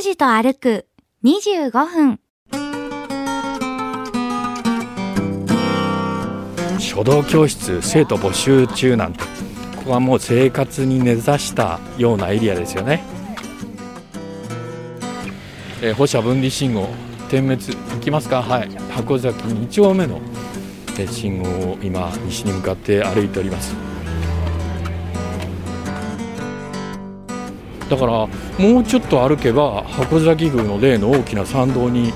拓司と歩く25分。書道教室生徒募集中なんてここはもう生活に根ざしたようなエリアですよね、えー、保社分離信号点滅行きますか？はい。箱崎2丁目の信号を今西に向かって歩いております。だからもうちょっと歩けば箱崎宮の例の大きな参道に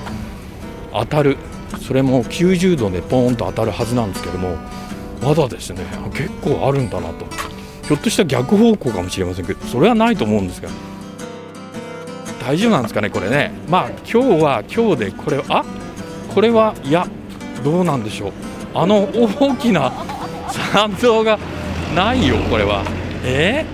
当たる。それも90度でポーンと当たるはずなんですけどもまだですね結構あるんだなと。ひょっとしたら逆方向かもしれませんけどそれはないと思うんですが。大丈夫なんですかねこれね。まあ今日は今日でこれあこれはいやどうなんでしょう。あの大きな参道がないよこれは。えー、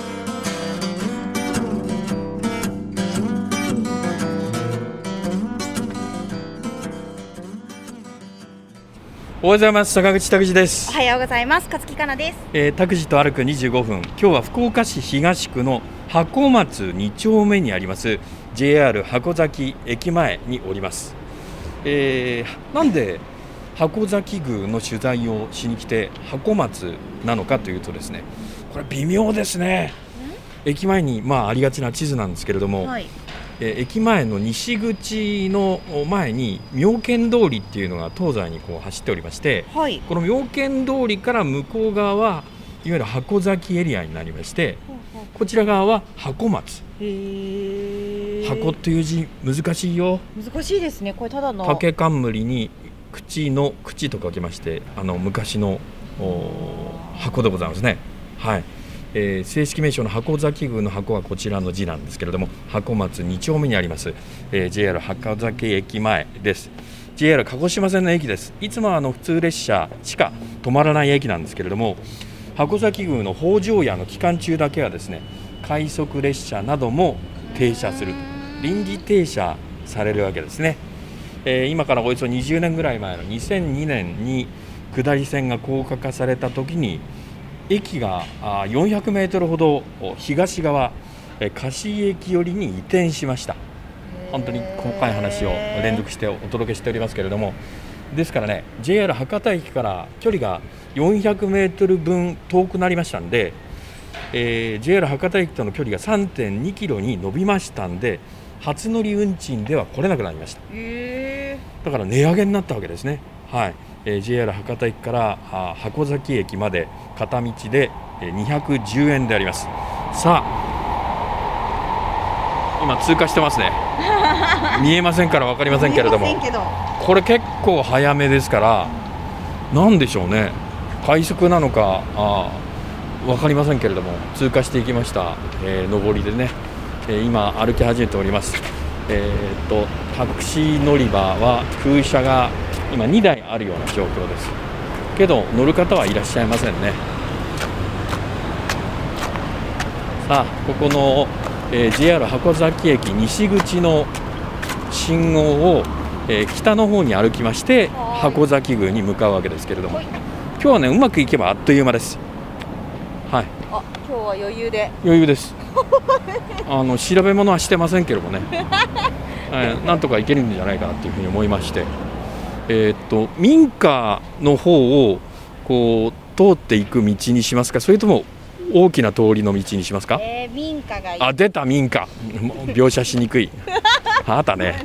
おはようございます。坂口拓司です。おはようございます。勝木かなです、えー、拓司と歩く25分。今日は福岡市東区の箱松2丁目にあります JR 箱崎駅前におります、えー、なんで箱崎宮の取材をしに来て箱松なのかというとですねこれ微妙ですね。駅前にまあありがちな地図なんですけれども、はい、え駅前の西口の前に妙見通りっていうのが東西にこう走っておりまして、はい、この妙見通りから向こう側はいわゆる箱崎エリアになりまして、こちら側は箱松。箱っていう字難しいよ。難しいですね。これただの。竹冠に口の口と書きましてあの昔の箱でございますね。はいえー、正式名称の箱崎宮の箱はこちらの字なんですけれども箱松2丁目にあります、えー、JR 箱崎駅前です。JR 鹿児島線の駅です。いつもあの普通列車しか止まらない駅なんですけれども箱崎宮の北条屋の期間中だけはですね快速列車なども停車する臨時停車されるわけですね、えー、今からおよそ20年ぐらい前の2002年に下り線が高架化された時に駅が400メートルほど東側貸駅寄りに移転しました。本当に細かい話を連続してお届けしておりますけれども。ですからね JR 博多駅から距離が400メートル分遠くなりましたんで、えー、JR 博多駅との距離が3.2キロに伸びましたんで初乗り運賃では来れなくなりました。だから値上げになったわけですね。はいえー、JR 博多駅から箱崎駅まで片道で210円であります。さあ今通過してますね。見えませんから分かりませんけれども。これ結構早めですから何でしょうね。快速なのかあ分かりませんけれども。通過していきました、えー、上りでね、えー、今歩き始めております。えーとタクシー乗り場は空車が今2台あるような状況です。けど乗る方はいらっしゃいませんね。さあここの、えー、JR 箱崎駅西口の信号を、えー、北の方に歩きまして箱崎宮に向かうわけですけれども。今日はねうまくいけばあっという間です。はい。あ今日は余裕で。余裕です。あの調べ物はしてませんけれどもね、えー、なんとかいけるんじゃないかなというふうに思いましてえー、っと民家の方をこう通っていく道にしますか？それとも大きな通りの道にしますか、えー、民家があ出た民家。描写しにくい。あなたね。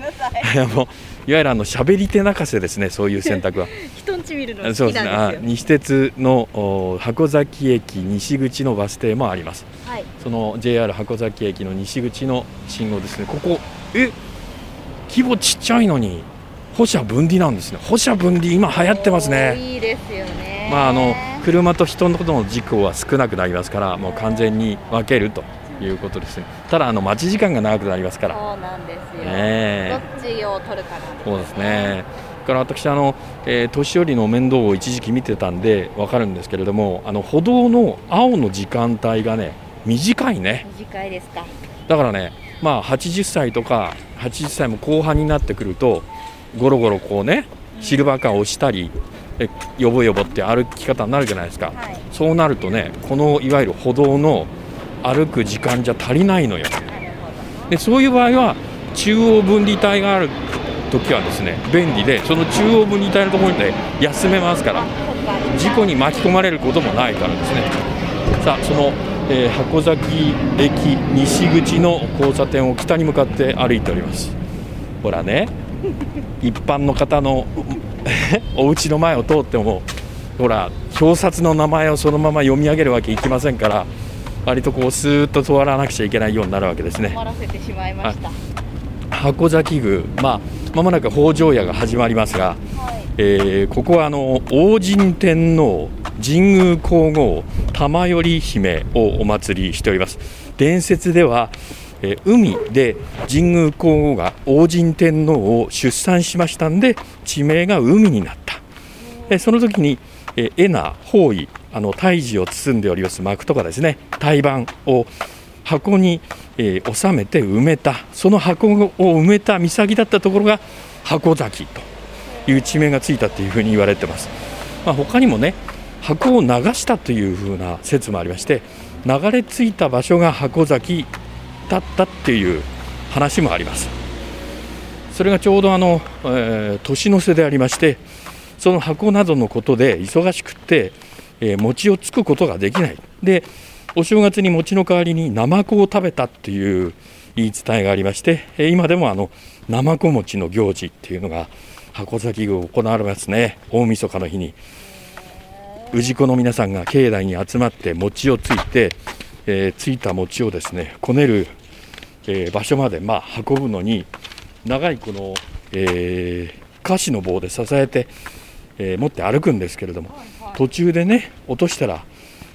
もうい。わゆるあの喋り手泣かせですねそういう選択は。人んち見るの好きなんですよ。そうですね。西鉄の箱崎駅西口のバス停もあります、はい、その JR 箱崎駅の西口の信号ですね。ここえ？規模ちっちゃいのに歩車分離なんですね。歩車分離今流行ってますね。いいですよね。まああの車と人のの事故は少なくなりますからもう完全に分けるということですね。ただあの待ち時間が長くなりますから。そうなんですよ、ね、どっちを取るかなんです、ね、そうですね。から私あの、えー、年寄りの面倒を一時期見てたんで分かるんですけれどもあの歩道の青の時間帯がね短いね。短いですか。だからねまあ80歳とか80歳も後半になってくるとゴロゴロこうねシルバーカーを押したりえよぼよぼって歩き方になるじゃないですか、はい。そうなるとねこのいわゆる歩道の歩く時間じゃ足りないのよ。でそういう場合は中央分離帯がある時はですね便利でその中央分離帯のところで休めますから。事故に巻き込まれることもないからですね。さあその、えー箱崎駅西口の交差点を北に向かって歩いております。ほらね一般の方の お家の前を通ってもほら表札の名前をそのまま読み上げるわけいきませんから割とこうスーッと通らなくちゃいけないようになるわけですね。止まらせてしまいました。箱崎宮まあまもなく北条屋が始まりますがはい。えーここはあの王神天皇神宮皇后玉頼姫をお祭りしております。伝説では、え海で神宮皇后が王神天皇を出産しましたんで地名が海になった。でその時に、えー、エナ包囲あの胎児を包んでおります幕とかですね胎盤を箱に、えー収めて埋めた。その箱を埋めた岬だったところが箱崎という地名がついたというふうに言われてます、まあ、他にもね箱を流したというふうな説もありまして流れ着いた場所が箱崎だったっていう話もあります。それがちょうどあの、えー年の瀬でありましてその箱などのことで忙しくって、えー餅をつくことができない。でお正月に餅の代わりにナマコを食べたっていう言い伝えがありまして、え今でもあのナマコ餅の行事っていうのが箱崎宮行われますね。大晦日の日に。氏子の皆さんが境内に集まって餅をついて、えーついた餅をですねこねる、えー場所まで、まあ、運ぶのに長いこの、えー菓子の棒で支えて、えー持って歩くんですけれども途中でね落としたら、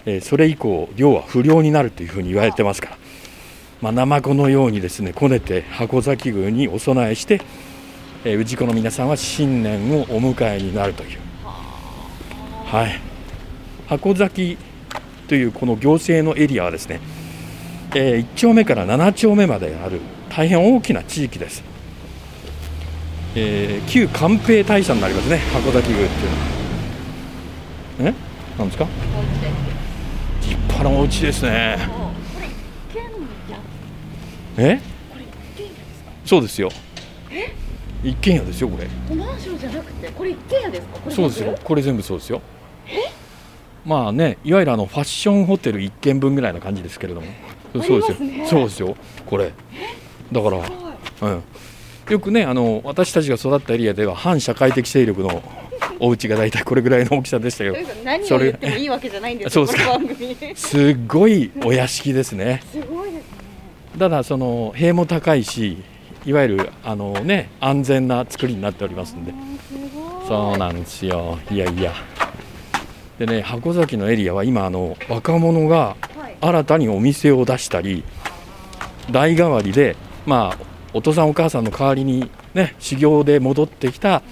えーそれ以降量は不良になるというふうに言われてますから、まあ、ナマコのようにですねこねて箱崎宮にお供えして、えー氏子の皆さんは新年をお迎えになるという。はい。箱崎というこの行政のエリアはですね、え1丁目から7丁目まである大変大きな地域です、えー旧寛平大社になりますね箱崎宮っていうのは。え？なんですか？立派なお家ですね。え？そうですよ。一軒家ですよこれ。マンションじゃなくてこれ一軒家ですか？そうですよ。これ全部そうですよまあねいわゆるあのファッションホテル1軒分ぐらいな感じですけれども。そうですよ、ねそうですよ。これ。だから、うん、よくねあの私たちが育ったエリアでは反社会的勢力の お家が大体これぐらいの大きさでしたけど。何を言ってもいいわけじゃないんですよ そうです番組。すっごいお屋敷ですね。すごいですね。ただその塀も高いしいわゆるあのね安全な作りになっておりますんで。そうなんですよ。いやいやでね箱崎のエリアは今あの若者がはい。新たにお店を出したり代替わりでまあお父さんお母さんの代わりにね修行で戻ってきた、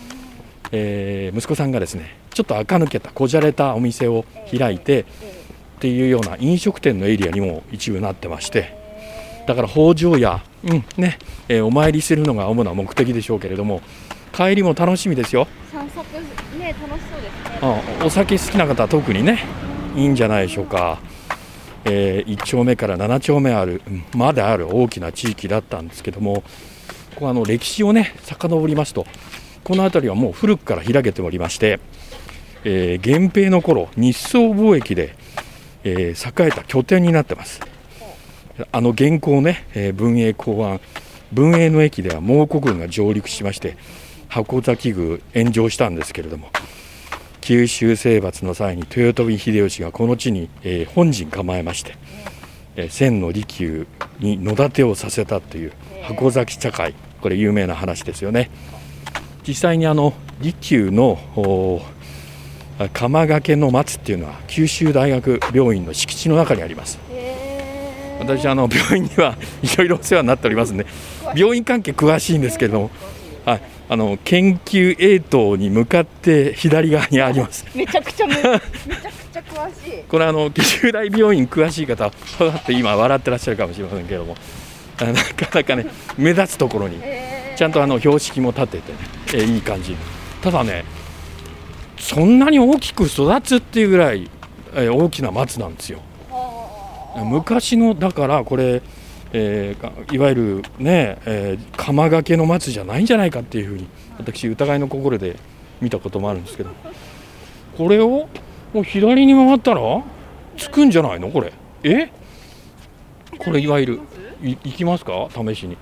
えー息子さんがですねちょっと垢抜けたこじゃれたお店を開いてっていうような飲食店のエリアにも一部なってましてだから北条や、うんねえーお参りするのが主な目的でしょうけれども帰りも楽しみですよ。散策ね楽しそうですね。あお酒好きな方は特にねいいんじゃないでしょうか、え1丁目から7丁目あるうんまである大きな地域だったんですけどもここあの歴史をね遡りますとこの辺りはもう古くから開けておりまして、えー源平の頃日宋貿易で、えー栄えた拠点になってます。あの現行ね、えー文永公安文永の駅では蒙古軍が上陸しまして箱崎宮炎上したんですけれども九州征伐の際に豊臣秀吉がこの地に、えー本陣構えまして、えー千の利休に野立てをさせたという箱崎茶会。これ有名な話ですよね。実際にあの利休のおー鎌掛けの松っていうのは九州大学病院の敷地の中にあります。私あの病院には いろいろお世話になっておりますんで病院関係詳しいんですけれども、はいあの研究 A 棟に向かって左側にあります。めちゃくちゃめ めちゃくちゃ詳しい。これあの紀州大病院詳しい方は分かって今笑ってらっしゃるかもしれませんけれども。あ なかなかね目立つところに。ちゃんとあの標識も立ててね、えーいい感じ。ただねそんなに大きく育つっていうぐらい、えー大きな松なんですよ。昔のだからこれ、えーかいわゆるね、えー釜掛けの松じゃないんじゃないかっていうふうに私疑いの心で見たこともあるんですけどこれをもう左に回ったらつくんじゃないのこれ？え？これいわゆるい行きますか？試しに、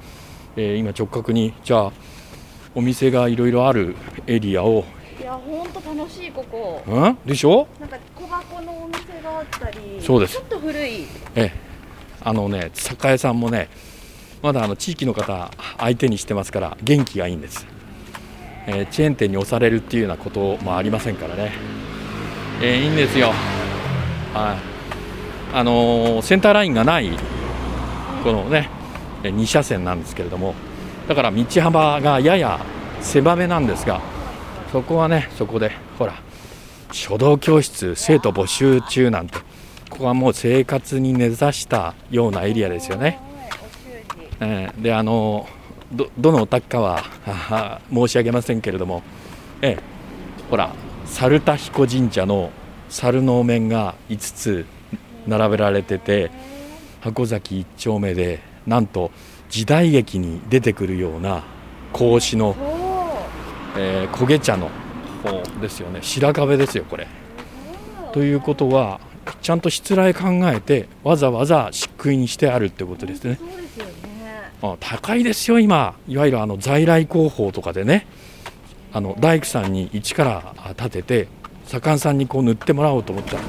えー今直角にじゃあお店がいろいろあるエリアを。いや本当楽しいここ。ん？でしょ？なんか小箱のお店があったりそうです。ちょっと古い。ええあのね酒屋さんもねまだあの地域の方相手にしてますから元気がいいんです、えーチェーン店に押されるっていうようなこともありませんからね、えーいいんですよ。はい。あのーセンターラインがないこのね2車線なんですけれどもだから道幅がやや狭めなんですがそこはねそこでほら書道教室生徒募集中なんてここはもう生活に根ざしたようなエリアですよね。えーであのどどのお宅かは申し上げませんけれども、ええ。ほら猿田彦神社の猿のお面が5つ並べられてて箱崎一丁目でなんと時代劇に出てくるような格子の、えー焦げ茶の方ですよね。白壁ですよこれ。ということはちゃんとしつらえ考えてわざわざ漆喰にしてあるってことですね。そうですよね。あ高いですよ今。いわゆるあの在来工法とかでね。あの大工さんに一からあ建てて左官さんにこう塗ってもらおうと思った。ら、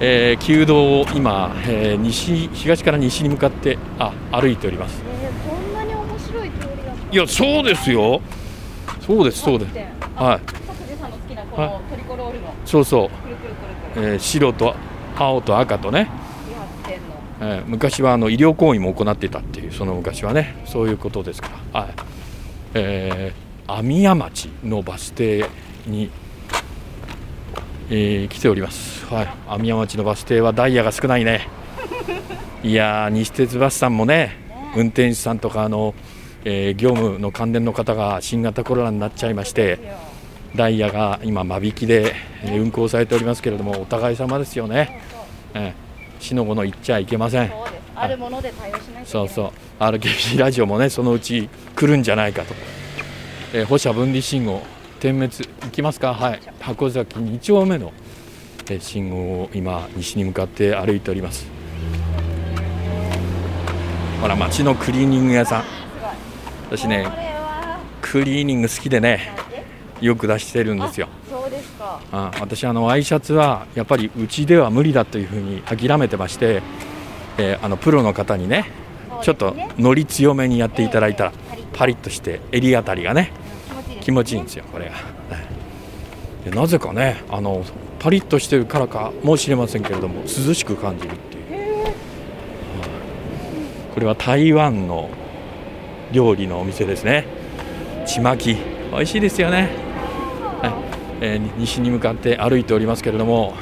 えー旧道を今、えー西東から西に向かってあ歩いております。えーこんなに面白い通りだったいやそうですよ。そうですそうです。はい。拓司さんの好きなこのトリコロールの。そうそう、えー白と青と赤とね。えー昔はあの医療行為も行っていたっていうその昔はね。そういうことですから、はい。えー網屋町のバス停に、えー来ております、はい、網屋町のバス停はダイヤが少ないね。いやー西鉄バスさんもね運転手さんとかあの、えー業務の関連の方が新型コロナになっちゃいましてダイヤが今間引きでえー運行されておりますけれどもお互い様ですよね、えーしのごの言っちゃいけません。あるもので対応しないそうそう。RKB ラジオもねそのうち来るんじゃないかと、えー、保社分離信号点滅行きますか？はい。箱崎2丁目の、えー信号を今西に向かって歩いております。ほら町のクリーニング屋さん。私ねクリーニング好きでねよく出してるんですよ。そうですか。あ私あのワイシャツはやっぱりうちでは無理だというふうに諦めてまして、えーあのプロの方にねちょっとのり強めにやっていただいたらパリッと。して襟あたりがね気持ちいいんですよこれが、なぜかねあのパリッとしてるからかもしれませんけれども涼しく感じるっていう、はい。これは台湾の料理のお店ですね。ちまき。美味しいですよね。はいえー西に向かって歩いておりますけれども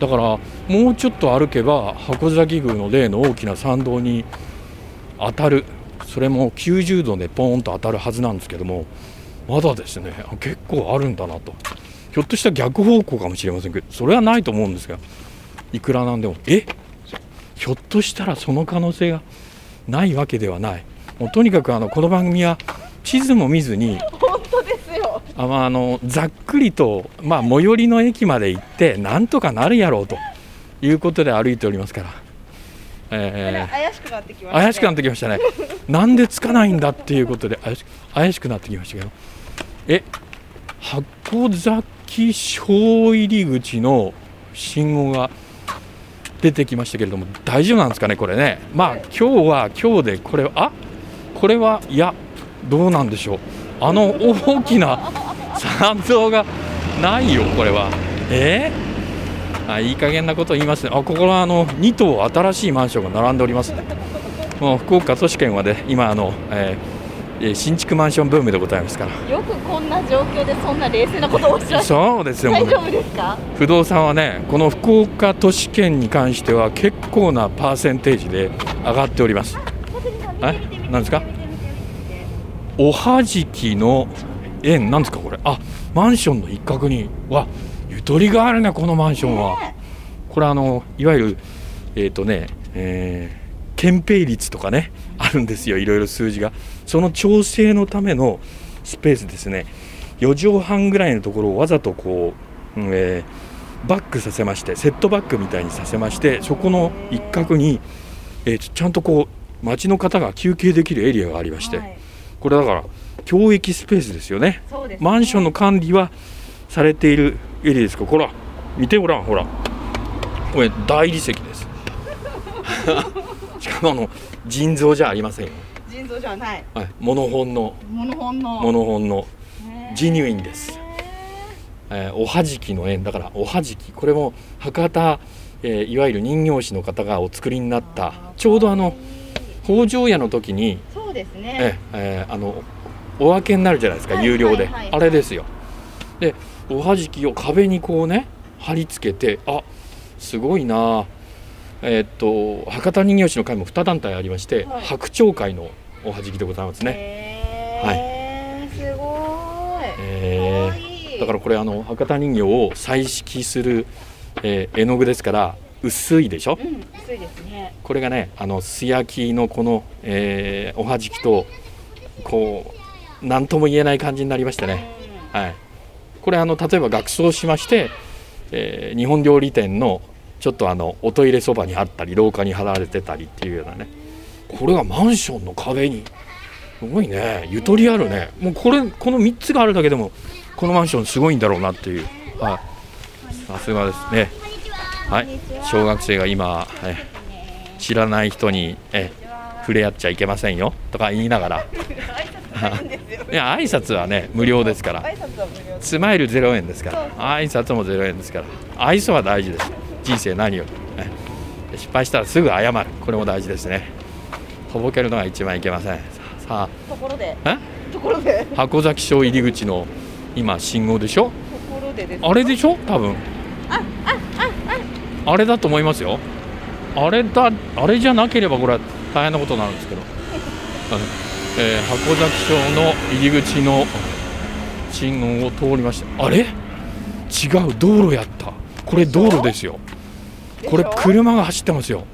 だからもうちょっと歩けば箱崎宮の例の大きな参道に当たる。それも90度でポーンと当たるはずなんですけどもまだですね結構あるんだなと。ひょっとしたら逆方向かもしれませんけどそれはないと思うんですがいくらなんでもえ？ひょっとしたらその可能性がないわけではない。もうとにかくあのこの番組は地図も見ずにあまあ、あのざっくりと、まあ、最寄りの駅まで行ってなんとかなるやろうということで歩いておりますから、え怪しくなってきまーしたね。怪しくなってきましたね。なんでつかないんだっていうことで怪し怪しくなってきましたけど。え箱崎小入り口の信号が出てきましたけれども大丈夫なんですかねこれね。まあ今日は今日でこれあこれはいやどうなんでしょうあの大きな参道がないよこれは。え？ーあいい加減なこと言いますね。あここはあの2棟新しいマンションが並んでおりますね。もう福岡都市圏はで今あの、えーえー新築マンションブームでございますから。よくこんな状況でそんな冷静なことをおっしゃってそうですよ。ね大丈夫ですか？不動産はねこの福岡都市圏に関しては結構なパーセンテージで上がっております。え何ですか？おはじきの円なんですかこれ？あマンションの一角にわゆとりがあるねこのマンションは、これあのいわゆるえっ、とねえー憲兵率とかねあるんですよいろいろ数字が。その調整のためのスペースですね。4畳半ぐらいのところをわざとこう、うんえーバックさせましてセットバックみたいにさせましてそこの一角に、えーちちゃんとこう街の方が休憩できるエリアがありまして、はいこれだから教育スペースですよね。ね。マンションの管理はされているエリアですか。ほら見てごらんほら。これ大理石です。しかもあの腎臓じゃありませんよ、腎臓じゃない。はい、モノホンの。モノホンの。モノホンの。ねジニュインです、えーおはじきの円だからおはじき。これも博多、えーいわゆる人形師の方がお作りになった。ちょうどあの北条屋の時にそうですね。ええーあのお分けになるじゃないですか、はい有料で、はいはいあれですよでおはじきを壁にこうね貼り付けてあすごいなえーっと博多人形師の会も2団体ありまして、はい白鳥会のおはじきでございますね、ねすごいえーだからこれあの博多人形を彩色する、えー絵の具ですから薄いでしょ？うん薄いですね。これがねあの素焼きのこの、えーおはじきとこう何とも言えない感じになりましてね、はい、これあの例えば学装しまして、えー日本料理店のちょっとあのおトイレそばにあったり廊下に貼られてたりっていうようなね。これがマンションの壁にすごいね。ゆとりあるね。もうこれこの3つがあるだけでもこのマンションすごいんだろうなっていう。はい。さすがですねはい。小学生が今、え知らない人にえ触れ合っちゃいけませんよとか言いながら。いや挨拶はね無料ですから。スマイル0円ですから。挨拶も0円ですから。愛想は大事です。人生何より、ね失敗したらすぐ謝る。これも大事ですね。とぼけるのが一番いけません。さところで。あところで。え箱崎町入り口の今信号でしょ？ところでですあれでしょ？多分あれだと思いますよ。あれだあれじゃなければこれは大変なことになるんですけど、えー箱崎町の入り口の信号を通りましたあれ？違う道路やった。これ道路ですよ。これ車が走ってますよ。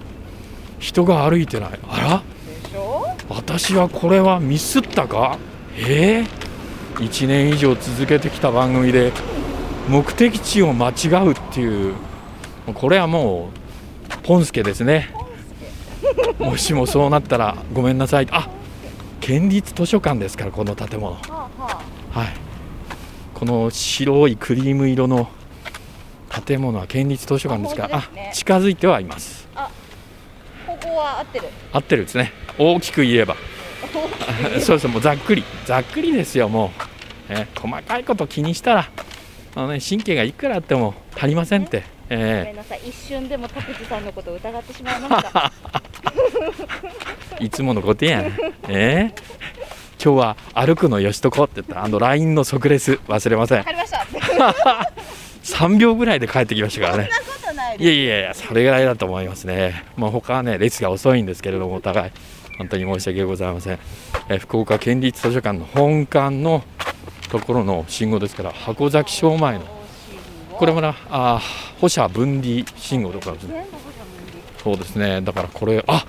人が歩いてない。あら？私はこれはミスったか？えー、1年以上続けてきた番組で目的地を間違うっていうこれはもうポンスケですね。もしもそうなったらごめんなさい。あ県立図書館ですからこの建物。はい。この白いクリーム色の建物は県立図書館ですからあね。近づいてはいます。ここは合ってる。合ってるですね。大きく言えば。そうです。もうざっくり。ざっくりですよもう、ね細かいこと気にしたらあの、ね、神経がいくらあっても足りませんって、ごめえんなさい。一瞬でも拓司さんのことを疑ってしまいました。え いつものことやん、ええ。今日は歩くのよしとこって言った。あの LINE の即レス。忘れません。帰りました。そんなこ3秒ぐらいで帰ってきましたからね。いやいやいやそれぐらいだと思いますね。まあ他はね列が遅いんですけれどもお互い。本当に申し訳ございません、えー福岡県立図書館の本館のところの信号ですから箱崎小前のこれもなあー保社分離信号とかそうですね。だからこれあ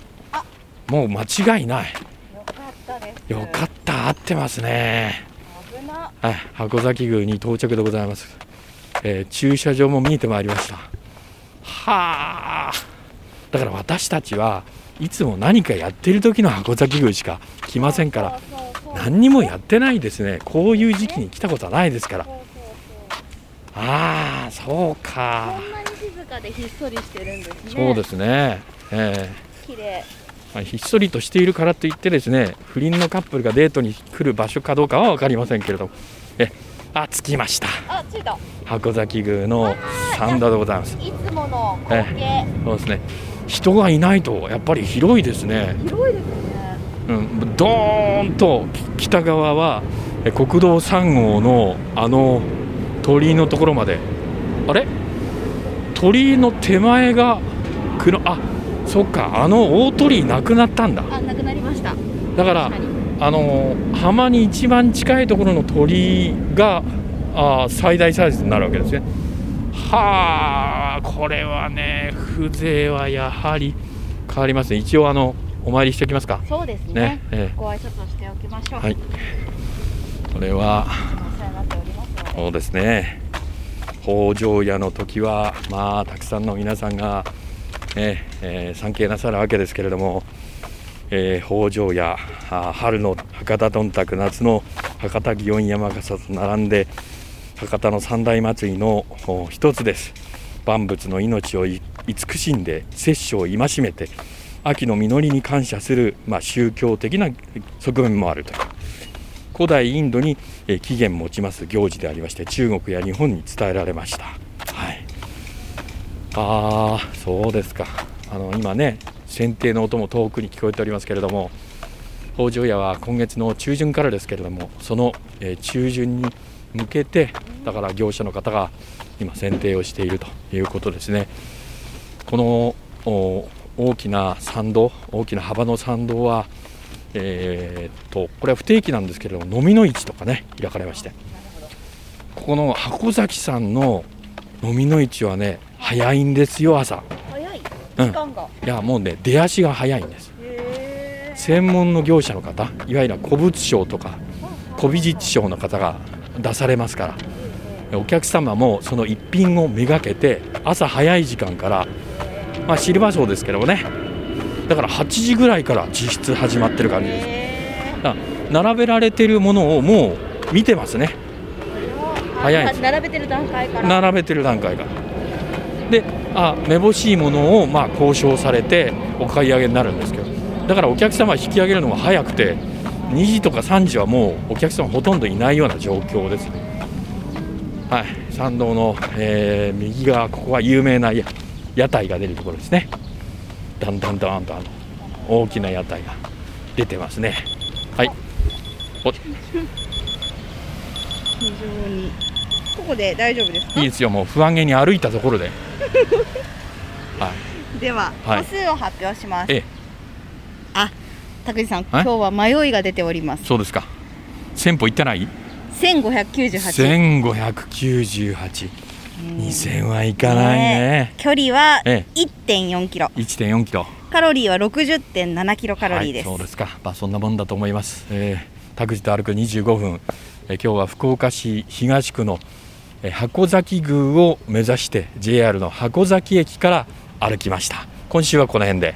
もう間違いない。よかったです。よかった。合ってますね。危な。はい。箱崎宮に到着でございます、えー駐車場も見えてまいりました。はあ。だから私たちはいつも何かやってる時の箱崎宮しか来ませんから何にもやってないですね。こういう時期に来たことはないですからああそうか。こんなに静かでひっそりしてるんですね。そうですね。え綺麗。ーまあひっそりとしているからといってですね不倫のカップルがデートに来る場所かどうかは分かりませんけれど。もえ。あ着きました。あ着いた。箱崎宮の参道でございます。いつもの光景。そうですね。人がいないとやっぱり広いですね。広いですね。うん、ドーンと北側はえ国道3号のあの鳥居のところまで。あれ？鳥居の手前が黒あそっかあの大鳥居なくなったんだ。あ、なくなりました。だからあの浜に一番近いところの鳥居があー最大サイズになるわけですね。はあこれはね風情はやはり変わりますね。一応あのお参りしておきますか？そうですね。ねえご挨拶をしておきましょう。はい。これはそうですね。北条屋の時はまあたくさんの皆さんが、ねえー参詣なさるわけですけれども、えー北条屋春の博多どんたく夏の博多祇園山笠と並んで博多の三大祭りの一つです。万物の命を慈しんで摂取を戒めて秋の実りに感謝する、まあ、宗教的な側面もあると。古代インドにえー起源持ちます行事でありまして中国や日本に伝えられました。はい、ああそうですかあの今ね剪定の音も遠くに聞こえておりますけれども北条屋は今月の中旬からですけれどもその、え中旬に向けてだから業者の方が今剪定をしているということですね。この大きな参道大きな幅の参道はえーっとこれは不定期なんですけれども飲みの市とかね開かれまして。ここの箱崎さんの飲みの市はね早いんですよ朝。早い？うん。時間が？いやもうね出足が早いんです。へ専門の業者の方いわゆる古物商とか古美術商の方が出されますから。お客様もその一品をめがけて朝早い時間から、まあ、シルバー賞ですけどもねだから8時ぐらいから実質始まってる感じです。並べられてるものをもう見てますね。早いです。並べてる段階から。並べてる段階がであめぼしいものをまあ交渉されてお買い上げになるんですけど。だからお客様は引き上げるのが早くて2時とか3時はもうお客様ほとんどいないような状況ですね。はい。参道の、えー右側ここは有名なや屋台が出るところですねだんだんだんとあの大きな屋台が出てますね。はい。お。非常に。ここで大丈夫ですか？いいですよ。もう不安げに歩いたところで。では、はい。個数を発表します。ええ。あ、拓司さん、はい。今日は迷いが出ております。そうですか。1000歩行ってない？千五百九十八。1598 2000はいかないね。距離はえ一点四キロ。1.4キロ。カロリーは六十点七キロカロリーです。はい、そうですか。まあそんなもんだと思います、えー、拓司と歩く25分、えー今日は福岡市東区の、えー箱崎宮を目指して JR の箱崎駅から歩きました。今週はこの辺で